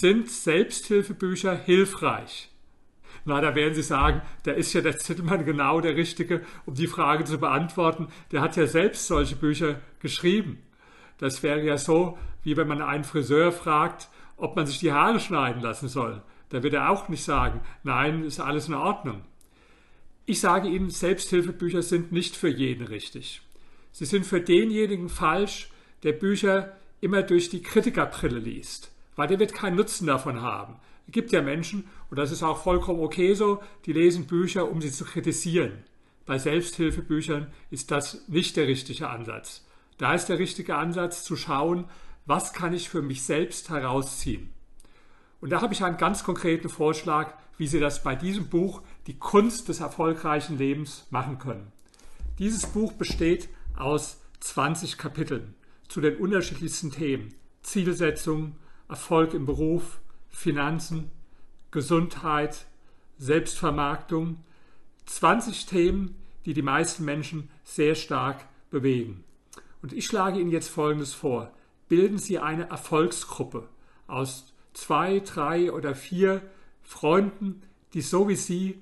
Sind Selbsthilfebücher hilfreich? Na, da werden Sie sagen, da ist ja der Zittelmann genau der Richtige, um die Frage zu beantworten. Der hat ja selbst solche Bücher geschrieben. Das wäre ja so, wie wenn man einen Friseur fragt, ob man sich die Haare schneiden lassen soll. Da wird er auch nicht sagen, nein, ist alles in Ordnung. Ich sage Ihnen, Selbsthilfebücher sind nicht für jeden richtig. Sie sind für denjenigen falsch, der Bücher immer durch die Kritikerbrille liest, weil der wird keinen Nutzen davon haben. Es gibt ja Menschen, und das ist auch vollkommen okay so, die lesen Bücher, um sie zu kritisieren. Bei Selbsthilfebüchern ist das nicht der richtige Ansatz. Da ist der richtige Ansatz zu schauen, was kann ich für mich selbst herausziehen. Und da habe ich einen ganz konkreten Vorschlag, wie Sie das bei diesem Buch Die Kunst des erfolgreichen Lebens machen können. Dieses Buch besteht aus 20 Kapiteln zu den unterschiedlichsten Themen. Zielsetzung, Erfolg im Beruf, Finanzen, Gesundheit, Selbstvermarktung. 20 Themen, die die meisten Menschen sehr stark bewegen. Und ich schlage Ihnen jetzt Folgendes vor. Bilden Sie eine Erfolgsgruppe aus zwei, drei oder vier Freunden, die so wie Sie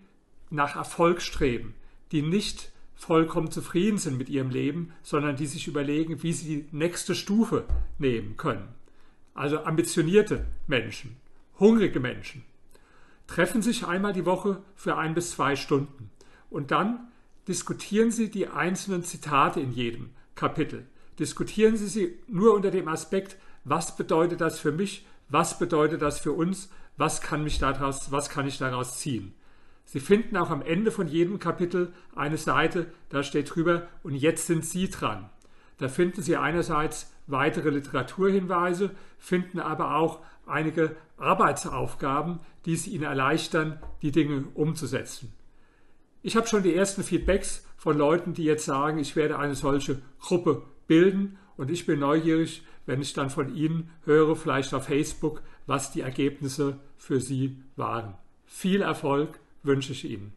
nach Erfolg streben, die nicht vollkommen zufrieden sind mit ihrem Leben, sondern die sich überlegen, wie sie die nächste Stufe nehmen können. Also ambitionierte Menschen, hungrige Menschen, treffen sich einmal die Woche für ein bis zwei Stunden und dann diskutieren sie die einzelnen Zitate in jedem Kapitel. Diskutieren Sie sie nur unter dem Aspekt, was bedeutet das für mich, was bedeutet das für uns, was kann, mich daraus, was kann ich daraus ziehen. Sie finden auch am Ende von jedem Kapitel eine Seite, da steht drüber, und jetzt sind Sie dran. Da finden Sie einerseits weitere Literaturhinweise, finden aber auch einige Arbeitsaufgaben, die es Ihnen erleichtern, die Dinge umzusetzen. Ich habe schon die ersten Feedbacks von Leuten, die jetzt sagen, ich werde eine solche Gruppe bilden und ich bin neugierig, wenn ich dann von Ihnen höre, vielleicht auf Facebook, was die Ergebnisse für Sie waren. Viel Erfolg wünsche ich Ihnen.